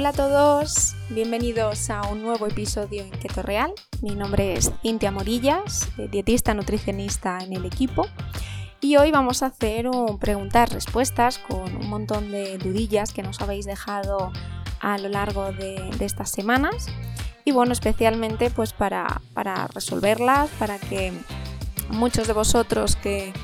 Hola a todos, bienvenidos a un nuevo episodio en Keto Real. Mi nombre es Cintia Morillas, dietista nutricionista en el equipo. Y hoy vamos a hacer un preguntas-respuestas con un montón de dudillas que nos habéis dejado a lo largo de, estas semanas. Y bueno, especialmente pues para, para resolverlas, para que muchos de vosotros que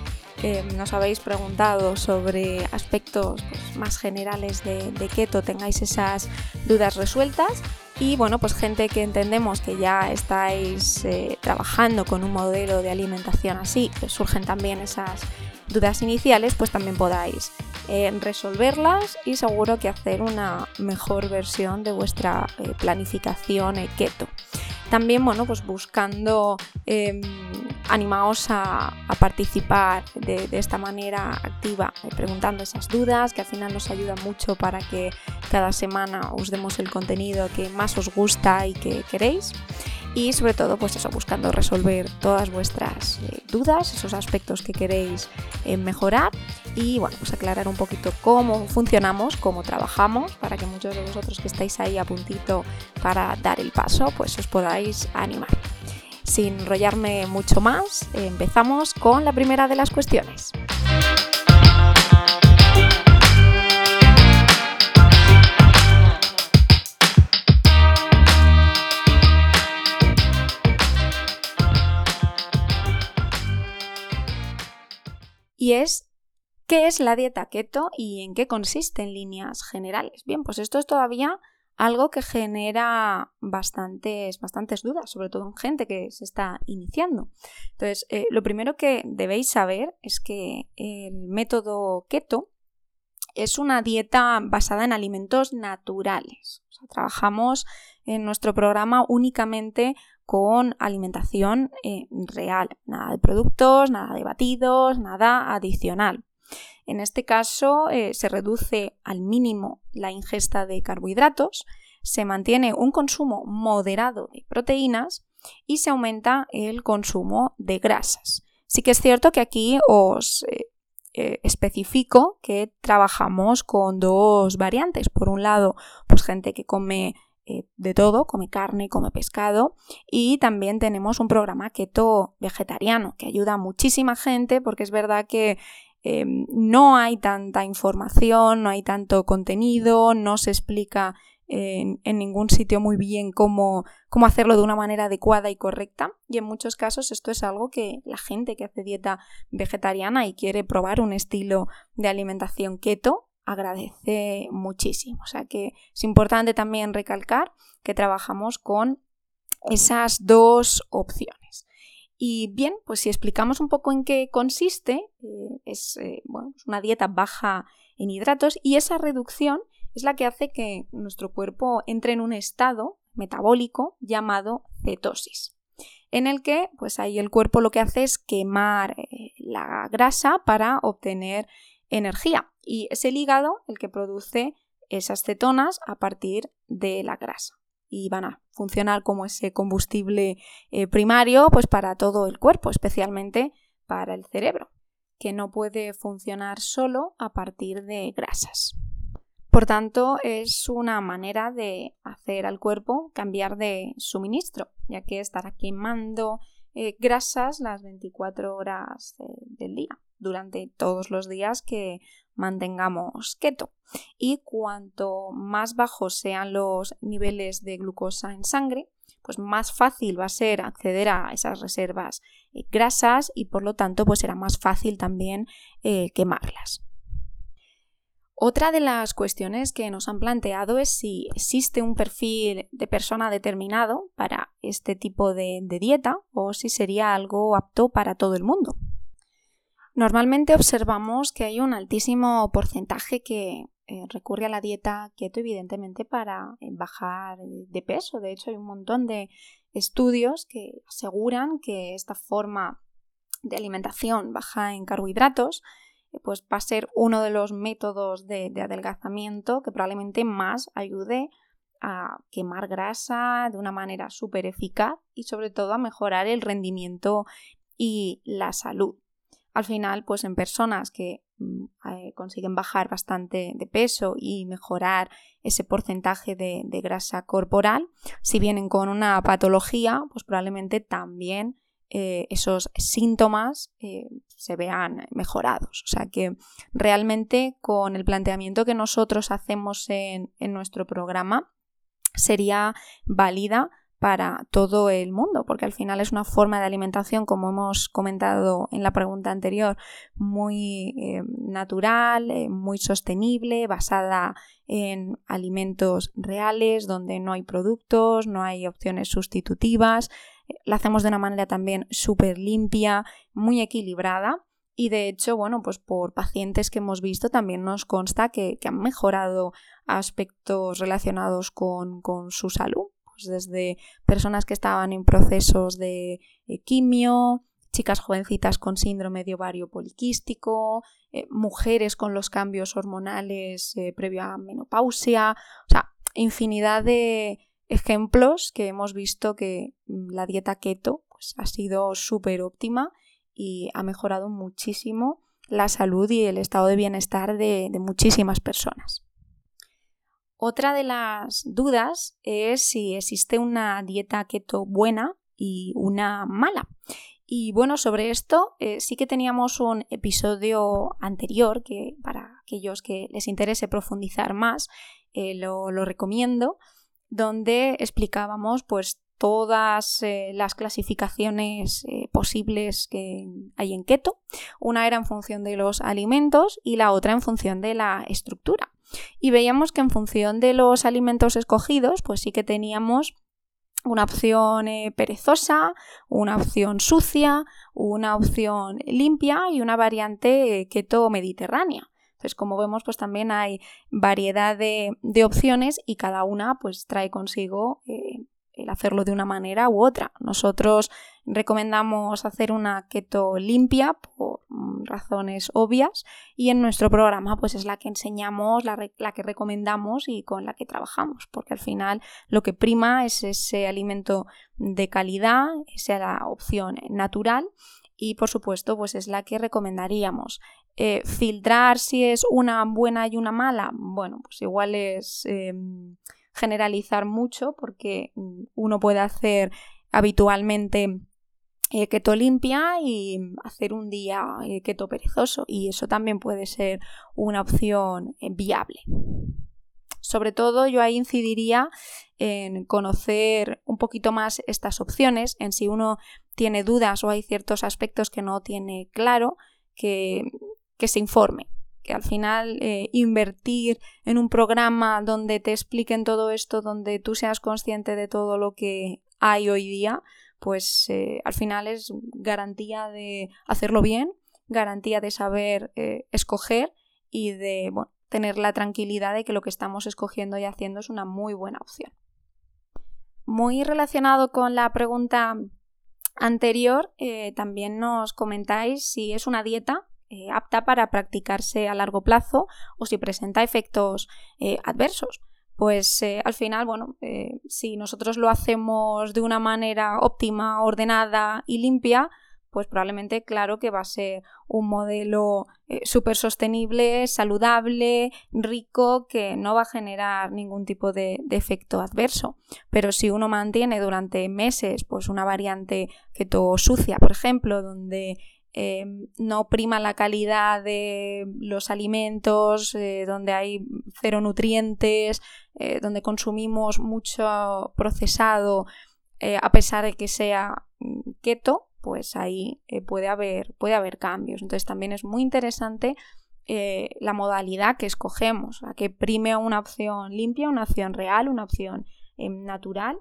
nos habéis preguntado sobre aspectos pues, más generales de, keto tengáis esas dudas resueltas. Y bueno pues gente que entendemos que ya estáis eh, trabajando con un modelo de alimentación así surgen también esas dudas iniciales pues también podáis eh, resolverlas y seguro que hacer una mejor versión de vuestra eh, planificación keto también bueno pues buscando em, animaos a, participar de, esta manera activa, eh, preguntando esas dudas, que al final nos ayuda mucho para que cada semana os demos el contenido que más os gusta y que queréis y sobre todo pues eso buscando resolver todas vuestras eh, dudas esos aspectos que queréis eh, mejorar y bueno pues aclarar un poquito cómo funcionamos cómo trabajamos para que muchos de vosotros que estáis ahí a puntito para dar el paso pues os podáis animar. Sin enrollarme mucho más empezamos con la primera de las cuestiones y es ¿qué es la dieta keto y en qué consiste en líneas generales? Bien, pues esto es todavía algo que genera bastantes, bastantes dudas, sobre todo en gente que se está iniciando. Entonces, eh, lo primero que debéis saber es que el método keto es una dieta basada en alimentos naturales. trabajamos en nuestro programa únicamente con alimentación eh, real, nada de productos, nada de batidos, nada adicional. En este caso eh, se reduce al mínimo la ingesta de carbohidratos, se mantiene un consumo moderado de proteínas y se aumenta el consumo de grasas. Sí que es cierto que aquí os eh, especifico que trabajamos con dos variantes. Por un lado, pues gente que come eh, de todo, come carne, come pescado y también tenemos un programa keto vegetariano que ayuda a muchísima gente porque es verdad que em, no hay tanta información, no hay tanto contenido, no se explica en, ningún sitio muy bien cómo, cómo, hacerlo de una manera adecuada y correcta. Y en muchos casos esto es algo que la gente que hace dieta vegetariana y quiere probar un estilo de alimentación keto agradece muchísimo. O sea que es importante también recalcar que trabajamos con esas dos opciones. Y bien, pues si explicamos un poco en qué consiste, eh, es, eh, es una dieta baja en hidratos y esa reducción es la que hace que nuestro cuerpo entre en un estado metabólico llamado cetosis, en el que pues ahí el cuerpo lo que hace es quemar eh, la grasa para obtener energía y es el hígado el que produce esas cetonas a partir de la grasa y van a funcionar como ese combustible eh, primario pues para todo el cuerpo, especialmente para el cerebro, que no puede funcionar solo a partir de grasas. Por tanto, es una manera de hacer al cuerpo cambiar de suministro, ya que estará quemando eh, grasas las 24 horas del día durante todos los días que mantengamos keto. Y cuanto más bajos sean los niveles de glucosa en sangre, pues más fácil va a ser acceder a esas reservas eh, grasas y por lo tanto pues será más fácil también eh, quemarlas. Otra de las cuestiones que nos han planteado es si existe un perfil de persona determinado para este tipo de dieta o si sería algo apto para todo el mundo. Normalmente observamos que hay un altísimo porcentaje que eh, recurre a la dieta keto evidentemente para eh, bajar de peso. De hecho, hay un montón de estudios que aseguran que esta forma de alimentación baja en carbohidratos eh, pues va a ser uno de los métodos de, de adelgazamiento que probablemente más ayude a quemar grasa de una manera súper eficaz y sobre todo a mejorar el rendimiento y la salud. Al final, pues en personas que mm, eh, consiguen bajar bastante de peso y mejorar ese porcentaje de, grasa corporal, si vienen con una patología, pues probablemente también eh, esos síntomas eh, se vean mejorados. O sea que realmente con el planteamiento que nosotros hacemos en, en nuestro programa sería válida para todo el mundo, porque al final es una forma de alimentación, como hemos comentado en la pregunta anterior, muy eh, natural, eh, muy sostenible, basada en alimentos reales, donde no hay productos, no hay opciones sustitutivas. La hacemos de una manera también súper limpia, muy equilibrada. Y de hecho, bueno, pues por pacientes que hemos visto también nos consta que, han mejorado aspectos relacionados con su salud pues desde personas que estaban en procesos de eh, quimio, chicas jovencitas con síndrome de ovario poliquístico, eh, mujeres con los cambios hormonales eh, previo a menopausia, o sea, infinidad de ejemplos que hemos visto que mm, la dieta keto pues, ha sido súper óptima y ha mejorado muchísimo la salud y el estado de bienestar de muchísimas personas. Otra de las dudas es si existe una dieta keto buena y una mala. Y bueno, sobre esto eh, sí que teníamos un episodio anterior que para aquellos que les interese profundizar más eh, lo, recomiendo, donde explicábamos pues todas eh, las clasificaciones posibles que hay en keto. Una era en función de los alimentos y la otra en función de la estructura y veíamos que en función de los alimentos escogidos, pues sí que teníamos una opción eh, perezosa, una opción sucia, una opción limpia y una variante eh, keto mediterránea. Entonces, como vemos, pues también hay variedad de, opciones y cada una pues trae consigo eh, el hacerlo de una manera u otra. Nosotros recomendamos hacer una keto limpia razones obvias y en nuestro programa pues es la que enseñamos, la, que recomendamos y con la que trabajamos porque al final lo que prima es ese alimento de calidad, esa la opción natural y por supuesto pues es la que recomendaríamos. Eh, filtrar si es una buena y una mala, bueno pues igual es... Em, generalizar mucho porque mm, uno puede hacer habitualmente eh, keto limpia y hacer un día eh, keto perezoso. Y eso también puede ser una opción eh, viable. Sobre todo yo ahí incidiría en conocer un poquito más estas opciones, en si uno tiene dudas o hay ciertos aspectos que no tiene claro, que, que se informe, que al final eh, invertir en un programa donde te expliquen todo esto, donde tú seas consciente de todo lo que hay hoy día, pues eh, al final es garantía de hacerlo bien, garantía de saber eh, escoger y de tener la tranquilidad de que lo que estamos escogiendo y haciendo es una muy buena opción. Muy relacionado con la pregunta anterior, también nos comentáis si es una dieta eh, apta para practicarse a largo plazo o si presenta efectos eh, adversos. Pues eh, al final, bueno, si nosotros lo hacemos de una manera óptima, ordenada y limpia, pues probablemente claro que va a ser un modelo súper sostenible, saludable, rico, que no va a generar ningún tipo de, de, efecto adverso. Pero si uno mantiene durante meses pues una variante keto sucia, por ejemplo, donde Em, no prima la calidad de los alimentos, eh, donde hay cero nutrientes, eh, donde consumimos mucho procesado, eh, a pesar de que sea mm, keto, pues ahí puede, haber, puede haber cambios. Entonces también es muy interesante la modalidad que escogemos, a que prime una opción limpia, una opción real, una opción em, natural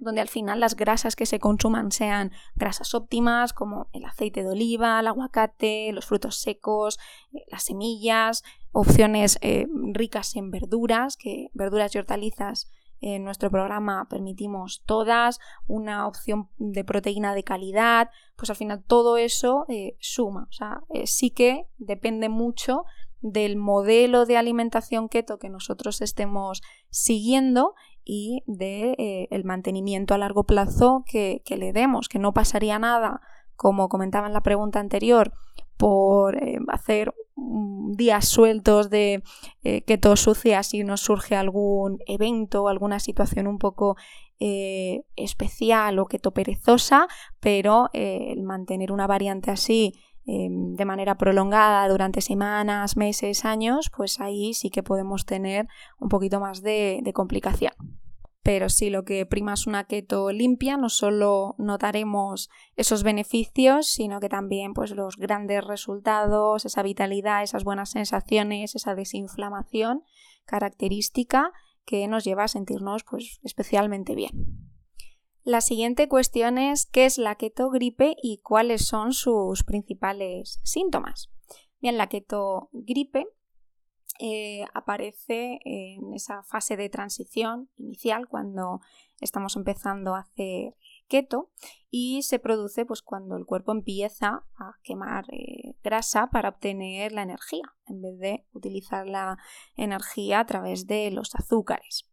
donde al final las grasas que se consuman sean grasas óptimas como el aceite de oliva, el aguacate, los frutos secos, eh, las semillas, opciones eh, ricas en verduras, que verduras y hortalizas en nuestro programa permitimos todas, una opción de proteína de calidad, pues al final todo eso eh, suma. O sea, sí que depende mucho del modelo de alimentación keto que nosotros estemos siguiendo y de eh, mantenimiento a largo plazo que, le demos, que no pasaría nada, como comentaba en la pregunta anterior, por eh, hacer días sueltos de eh, keto sucia si nos surge algún evento o alguna situación un poco eh, especial o keto perezosa, pero el mantener una variante así de manera prolongada durante semanas, meses, años, pues ahí sí que podemos tener un poquito más de complicación. Pero si lo que prima es una keto limpia, no solo notaremos esos beneficios, sino que también pues, los grandes resultados, esa vitalidad, esas buenas sensaciones, esa desinflamación característica que nos lleva a sentirnos pues, especialmente bien. La siguiente cuestión es qué es la keto gripe y cuáles son sus principales síntomas. Bien, la keto gripe eh, aparece en esa fase de transición inicial cuando estamos empezando a hacer keto y se produce pues cuando el cuerpo empieza a quemar eh, grasa para obtener la energía en vez de utilizar la energía a través de los azúcares.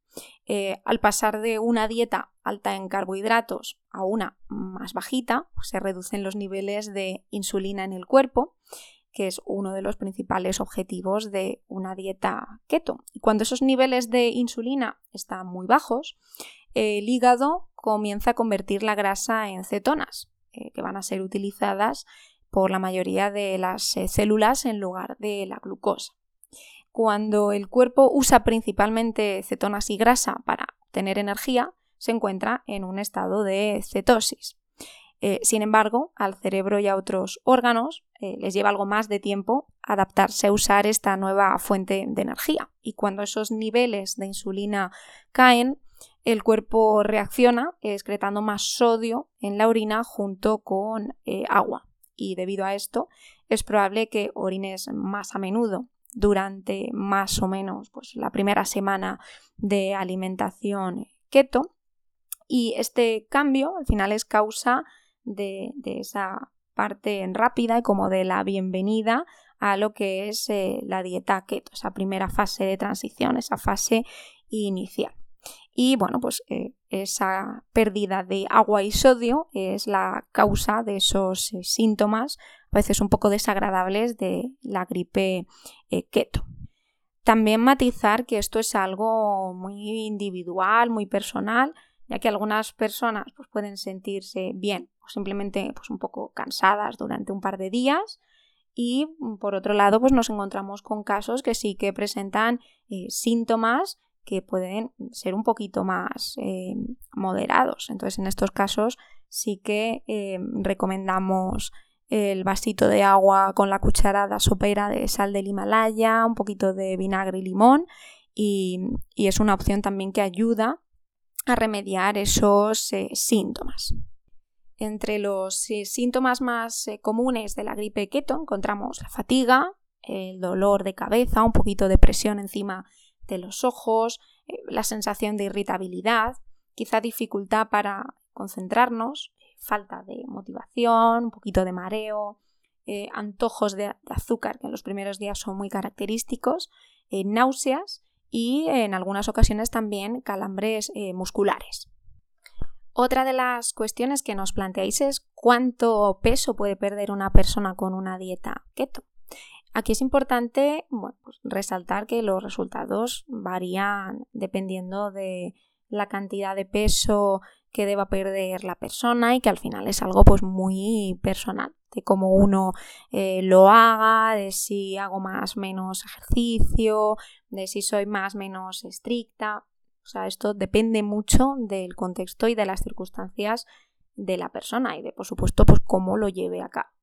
Eh, al pasar de una dieta alta en carbohidratos a una más bajita, pues, se reducen los niveles de insulina en el cuerpo que es uno de los principales objetivos de una dieta keto. Y cuando esos niveles de insulina están muy bajos, el hígado comienza a convertir la grasa en cetonas, eh, que van a ser utilizadas por la mayoría de las eh, células en lugar de la glucosa. Cuando el cuerpo usa principalmente cetonas y grasa para tener energía, se encuentra en un estado de cetosis. Eh, sin embargo, al cerebro y a otros órganos eh, les lleva algo más de tiempo adaptarse a usar esta nueva fuente de energía. Y cuando esos niveles de insulina caen, el cuerpo reacciona excretando más sodio en la orina junto con eh, agua. Y debido a esto, es probable que orines más a menudo durante más o menos pues, la primera semana de alimentación keto. Y este cambio al final es causa de, esa parte rápida y como de la bienvenida a lo que es eh, la dieta keto, esa primera fase de transición, esa fase inicial. Y bueno, pues eh, esa pérdida de agua y sodio es la causa de esos eh, síntomas, a veces un poco desagradables, de la gripe keto. También matizar que esto es algo muy individual, muy personal, ya que algunas personas pues, pueden sentirse bien o simplemente pues, un poco cansadas durante un par de días y por otro lado pues nos encontramos con casos que sí que presentan eh, síntomas que pueden ser un poquito más eh, moderados. Entonces en estos casos sí que eh, recomendamos el vasito de agua con la cucharada sopera de sal del Himalaya, un poquito de vinagre y limón y, y es una opción también que ayuda a remediar esos síntomas. Entre los eh, síntomas más eh, comunes de la gripe keto encontramos la fatiga, el dolor de cabeza, un poquito de presión encima de los ojos, la sensación de irritabilidad, quizá dificultad para concentrarnos, falta de motivación, un poquito de mareo, antojos de, azúcar que en los primeros días son muy característicos, náuseas y en algunas ocasiones también calambres eh, musculares. Otra de las cuestiones que nos planteáis es cuánto peso puede perder una persona con una dieta keto. Aquí es importante pues resaltar que los resultados varían dependiendo de la cantidad de peso que deba perder la persona y que al final es algo pues muy personal de cómo uno eh, lo haga, de si hago más o menos ejercicio, de si soy más menos estricta. O sea, esto depende mucho del contexto y de las circunstancias de la persona y de, por supuesto, pues cómo lo lleve acá.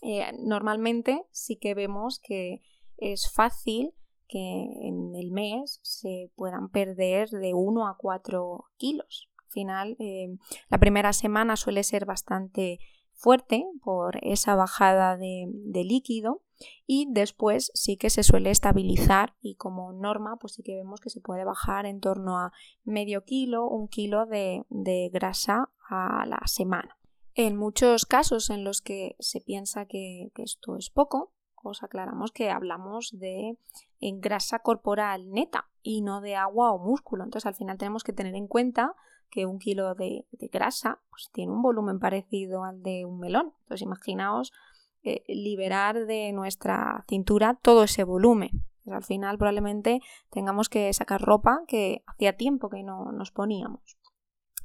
Eh, normalmente sí que vemos que es fácil que en el mes se puedan perder de 1 a 4 kilos. Al final, eh, la primera semana suele ser bastante fuerte por esa bajada de, líquido y después sí que se suele estabilizar y como norma pues sí que vemos que se puede bajar en torno a medio kilo, un kilo de, grasa a la semana. En muchos casos en los que se piensa que, que esto es poco, os aclaramos que hablamos de grasa corporal neta y no de agua o músculo. Entonces al final tenemos que tener en cuenta que un kilo de, grasa pues, tiene un volumen parecido al de un melón. Entonces imaginaos eh, liberar de nuestra cintura todo ese volumen. Pues al final probablemente tengamos que sacar ropa que hacía tiempo que no nos poníamos.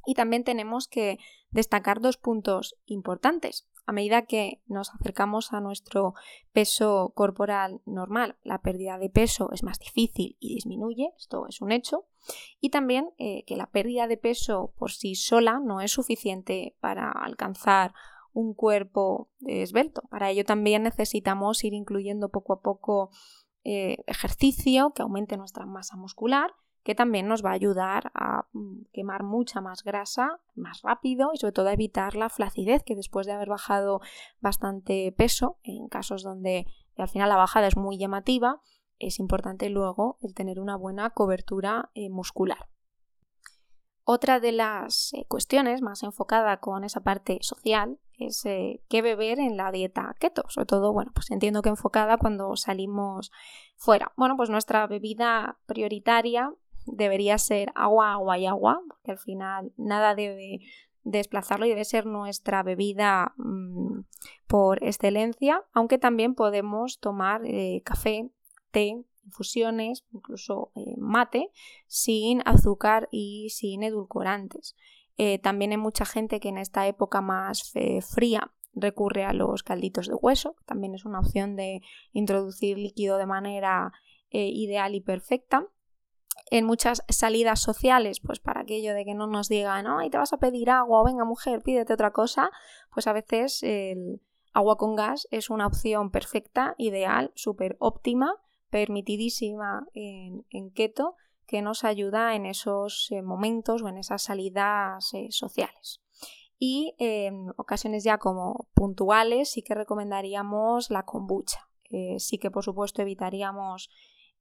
Y también tenemos que destacar dos puntos importantes. A medida que nos acercamos a nuestro peso corporal normal, la pérdida de peso es más difícil y disminuye, esto es un hecho. Y también eh, que la pérdida de peso por sí sola no es suficiente para alcanzar un cuerpo esbelto. Para ello también necesitamos ir incluyendo poco a poco eh, ejercicio que aumente nuestra masa muscular que también nos va a ayudar a mm, quemar mucha más grasa más rápido y sobre todo a evitar la flacidez que después de haber bajado bastante peso, en casos donde al final la bajada es muy llamativa, es importante luego el tener una buena cobertura eh, muscular. Otra de las eh, cuestiones más enfocada con esa parte social es eh, qué beber en la dieta keto. Sobre todo, bueno, pues entiendo que enfocada cuando salimos fuera. Bueno, pues nuestra bebida prioritaria debería ser agua, agua y agua, porque al final nada debe desplazarlo y debe ser nuestra bebida mm, por excelencia, aunque también podemos tomar eh, café, té, infusiones, incluso eh, mate, sin azúcar y sin edulcorantes. Eh, también hay mucha gente que en esta época más fría recurre a los calditos de hueso, también es una opción de introducir líquido de manera ideal y perfecta en muchas salidas sociales, pues para aquello de que no nos digan, no, y te vas a pedir agua, o venga mujer, pídete otra cosa, pues a veces el agua con gas es una opción perfecta, ideal, súper óptima, permitidísima en, keto, que nos ayuda en esos eh, momentos o en esas salidas eh, sociales. Y en ocasiones ya como puntuales sí que recomendaríamos la kombucha. Eh, sí que por supuesto evitaríamos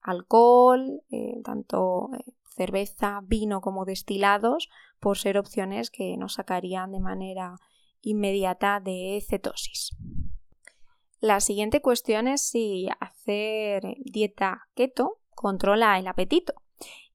alcohol, tanto cerveza, vino como destilados, por ser opciones que nos sacarían de manera inmediata de cetosis. La siguiente cuestión es si hacer dieta keto controla el apetito.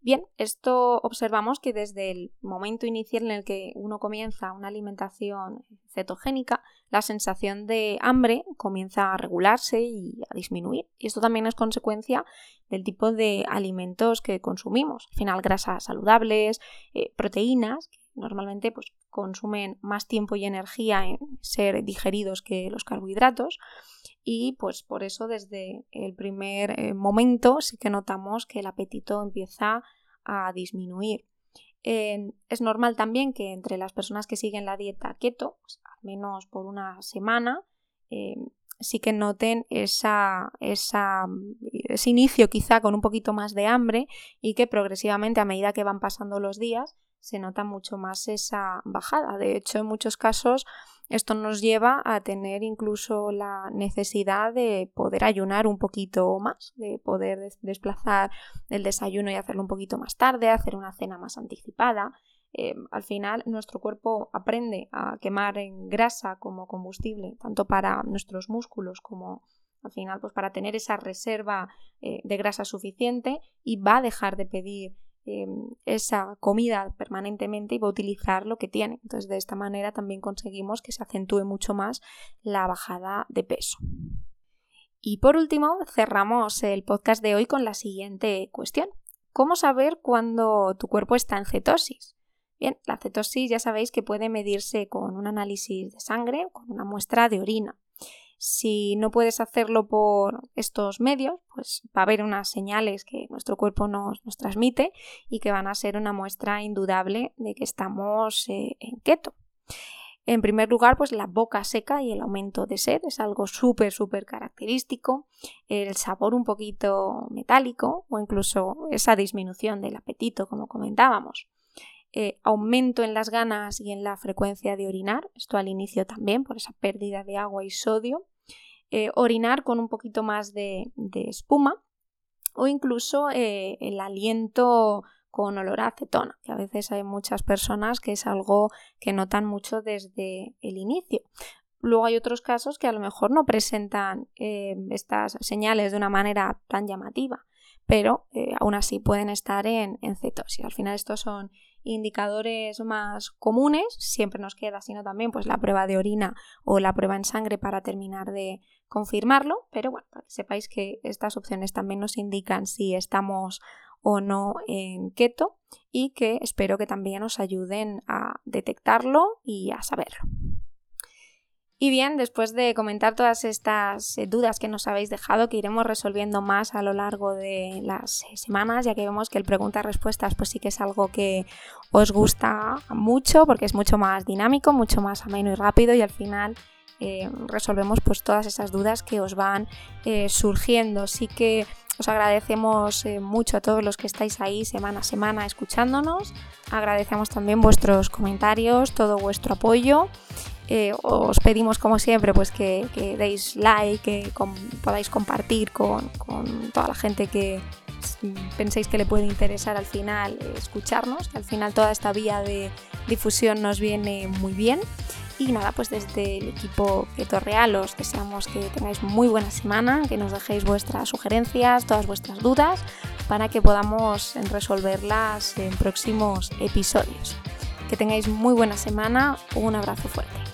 Bien, esto observamos que desde el momento inicial en el que uno comienza una alimentación cetogénica, la sensación de hambre comienza a regularse y a disminuir. Y esto también es consecuencia del tipo de alimentos que consumimos. Al final, grasas saludables, eh, proteínas, normalmente pues, consumen más tiempo y energía en ser digeridos que los carbohidratos y pues por eso desde el primer eh, momento sí que notamos que el apetito empieza a disminuir. es normal también que entre las personas que siguen la dieta keto, pues, al menos por una semana, eh, sí que noten esa, esa, ese inicio quizá con un poquito más de hambre y que progresivamente a medida que van pasando los días se nota mucho más esa bajada. De hecho, en muchos casos esto nos lleva a tener incluso la necesidad de poder ayunar un poquito más, de poder desplazar el desayuno y hacerlo un poquito más tarde, hacer una cena más anticipada. Eh, al final nuestro cuerpo aprende a quemar en grasa como combustible, tanto para nuestros músculos como al final pues para tener esa reserva eh, de grasa suficiente y va a dejar de pedir Em, esa comida permanentemente y va a utilizar lo que tiene. Entonces, de esta manera también conseguimos que se acentúe mucho más la bajada de peso. Y por último, cerramos el podcast de hoy con la siguiente cuestión. ¿Cómo saber cuando tu cuerpo está en cetosis? Bien, la cetosis ya sabéis que puede medirse con un análisis de sangre o con una muestra de orina. Si no puedes hacerlo por estos medios, pues va a haber unas señales que nuestro cuerpo nos, transmite y que van a ser una muestra indudable de que estamos eh, en keto. En primer lugar, pues la boca seca y el aumento de sed es algo súper, súper característico. El sabor un poquito metálico o incluso esa disminución del apetito, como comentábamos. Eh, aumento en las ganas y en la frecuencia de orinar, esto al inicio también por esa pérdida de agua y sodio, eh, orinar con un poquito más de, espuma o incluso eh, el aliento con olor a acetona, que a veces hay muchas personas que es algo que notan mucho desde el inicio. Luego hay otros casos que a lo mejor no presentan estas señales de una manera tan llamativa, pero aún así pueden estar en, en, cetosis. Al final estos son indicadores más comunes, siempre nos queda, sino también pues la prueba de orina o la prueba en sangre para terminar de confirmarlo, pero bueno, para que sepáis que estas opciones también nos indican si estamos o no en keto y que espero que también nos ayuden a detectarlo y a saberlo. Y bien, después de comentar todas estas eh, dudas que nos habéis dejado, que iremos resolviendo más a lo largo de las eh, semanas, ya que vemos que el preguntas-respuestas pues sí que es algo que os gusta mucho porque es mucho más dinámico, mucho más ameno y rápido y al final eh, resolvemos pues todas esas dudas que os van surgiendo. Sí que os agradecemos mucho a todos los que estáis ahí semana a semana escuchándonos. Agradecemos también vuestros comentarios, todo vuestro apoyo eh, os pedimos como siempre pues que, deis like, que podáis compartir con, toda la gente que penséis que le puede interesar al final escucharnos, que al final toda esta vía de difusión nos viene muy bien. Y nada, pues desde el equipo Keto Real os deseamos que tengáis muy buena semana, que nos dejéis vuestras sugerencias, todas vuestras dudas, para que podamos resolverlas en próximos episodios. Que tengáis muy buena semana, un abrazo fuerte.